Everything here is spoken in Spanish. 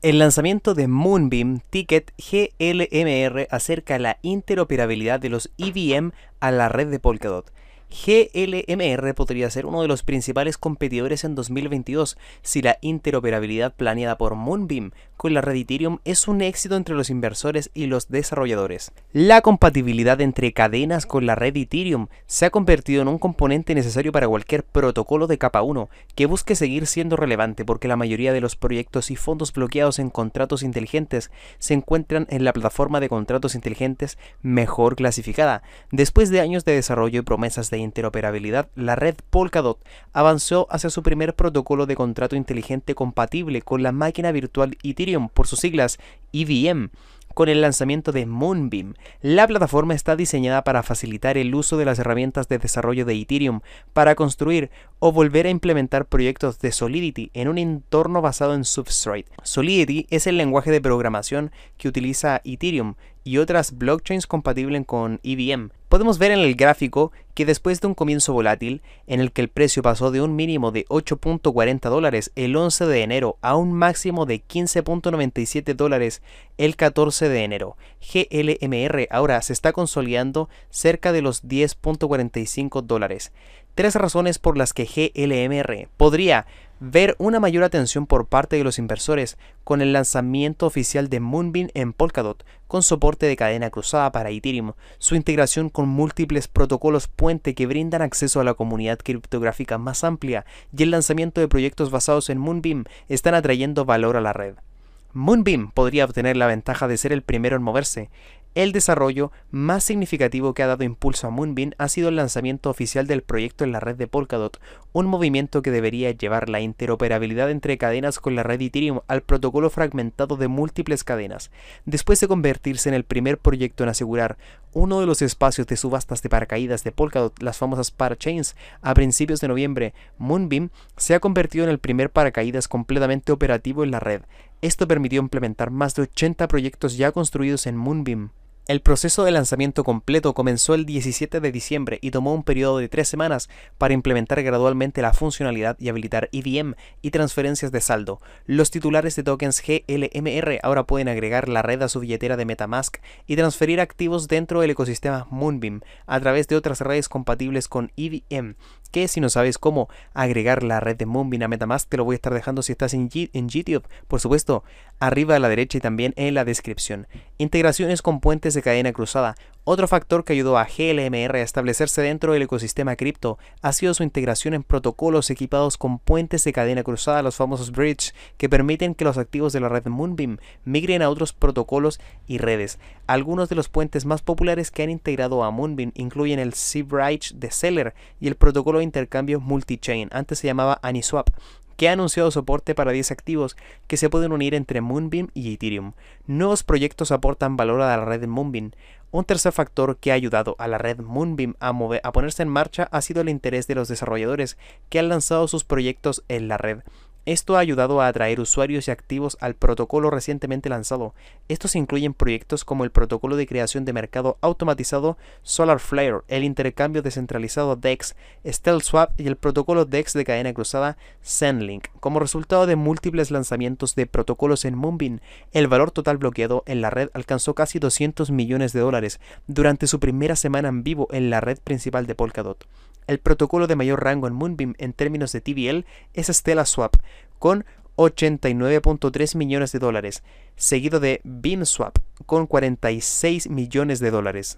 El lanzamiento de Moonbeam Ticket GLMR acerca la interoperabilidad de los EVM a la red de Polkadot. GLMR podría ser uno de los principales competidores en 2022 si la interoperabilidad planeada por Moonbeam con la red Ethereum es un éxito entre los inversores y los desarrolladores. La compatibilidad entre cadenas con la red Ethereum se ha convertido en un componente necesario para cualquier protocolo de capa 1 que busque seguir siendo relevante porque la mayoría de los proyectos y fondos bloqueados en contratos inteligentes se encuentran en la plataforma de contratos inteligentes mejor clasificada. Después de años de desarrollo y promesas de interoperabilidad, la red Polkadot avanzó hacia su primer protocolo de contrato inteligente compatible con la máquina virtual Ethereum, por sus siglas EVM con el lanzamiento de Moonbeam. La plataforma está diseñada para facilitar el uso de las herramientas de desarrollo de Ethereum para construir o volver a implementar proyectos de Solidity en un entorno basado en Substrate. Solidity es el lenguaje de programación que utiliza Ethereum y otras blockchains compatibles con EVM. Podemos ver en el gráfico que después de un comienzo volátil, en el que el precio pasó de un mínimo de 8.40 dólares el 11 de enero a un máximo de 15.97 dólares el 14 de enero, GLMR ahora se está consolidando cerca de los 10.45 dólares. Tres razones por las que GLMR podría ver una mayor atención por parte de los inversores con el lanzamiento oficial de Moonbeam en Polkadot, con soporte de cadena cruzada para Ethereum, su integración con múltiples protocolos puente que brindan acceso a la comunidad criptográfica más amplia y el lanzamiento de proyectos basados en Moonbeam están atrayendo valor a la red. Moonbeam podría obtener la ventaja de ser el primero en moverse, el desarrollo más significativo que ha dado impulso a Moonbeam ha sido el lanzamiento oficial del proyecto en la red de Polkadot, un movimiento que debería llevar la interoperabilidad entre cadenas con la red Ethereum al protocolo fragmentado de múltiples cadenas. Después de convertirse en el primer proyecto en asegurar uno de los espacios de subastas de paracaídas de Polkadot, las famosas parachains, a principios de noviembre, Moonbeam se ha convertido en el primer paracaídas completamente operativo en la red. Esto permitió implementar más de 80 proyectos ya construidos en Moonbeam. El proceso de lanzamiento completo comenzó el 17 de diciembre y tomó un periodo de tres semanas para implementar gradualmente la funcionalidad y habilitar EVM y transferencias de saldo. Los titulares de tokens GLMR ahora pueden agregar la red a su billetera de Metamask y transferir activos dentro del ecosistema Moonbeam a través de otras redes compatibles con EVM que si no sabes cómo agregar la red de Moonbeam a Metamask, te lo voy a estar dejando si estás en, G en por supuesto, arriba a la derecha y también en la descripción. Integraciones con puentes de cadena cruzada. Otro factor que ayudó a GLMR a establecerse dentro del ecosistema cripto ha sido su integración en protocolos equipados con puentes de cadena cruzada, los famosos bridge, que permiten que los activos de la red Moonbeam migren a otros protocolos y redes. Algunos de los puentes más populares que han integrado a Moonbeam incluyen el C-Bridge de Seller y el protocolo de intercambio multi-chain, antes se llamaba Aniswap, que ha anunciado soporte para 10 activos que se pueden unir entre Moonbeam y Ethereum. Nuevos proyectos aportan valor a la red Moonbeam. Un tercer factor que ha ayudado a la red Moonbeam a, a ponerse en marcha ha sido el interés de los desarrolladores que han lanzado sus proyectos en la red. Esto ha ayudado a atraer usuarios y activos al protocolo recientemente lanzado. Estos incluyen proyectos como el protocolo de creación de mercado automatizado SolarFlare, el intercambio descentralizado DEX, StealthSwap y el protocolo DEX de cadena cruzada Zenlink. Como resultado de múltiples lanzamientos de protocolos en Moonbeam, el valor total bloqueado en la red alcanzó casi 200 millones de dólares durante su primera semana en vivo en la red principal de Polkadot. El protocolo de mayor rango en Moonbeam en términos de TVL es StellaSwap, con 89.3 millones de dólares, seguido de BeamSwap, con 46 millones de dólares.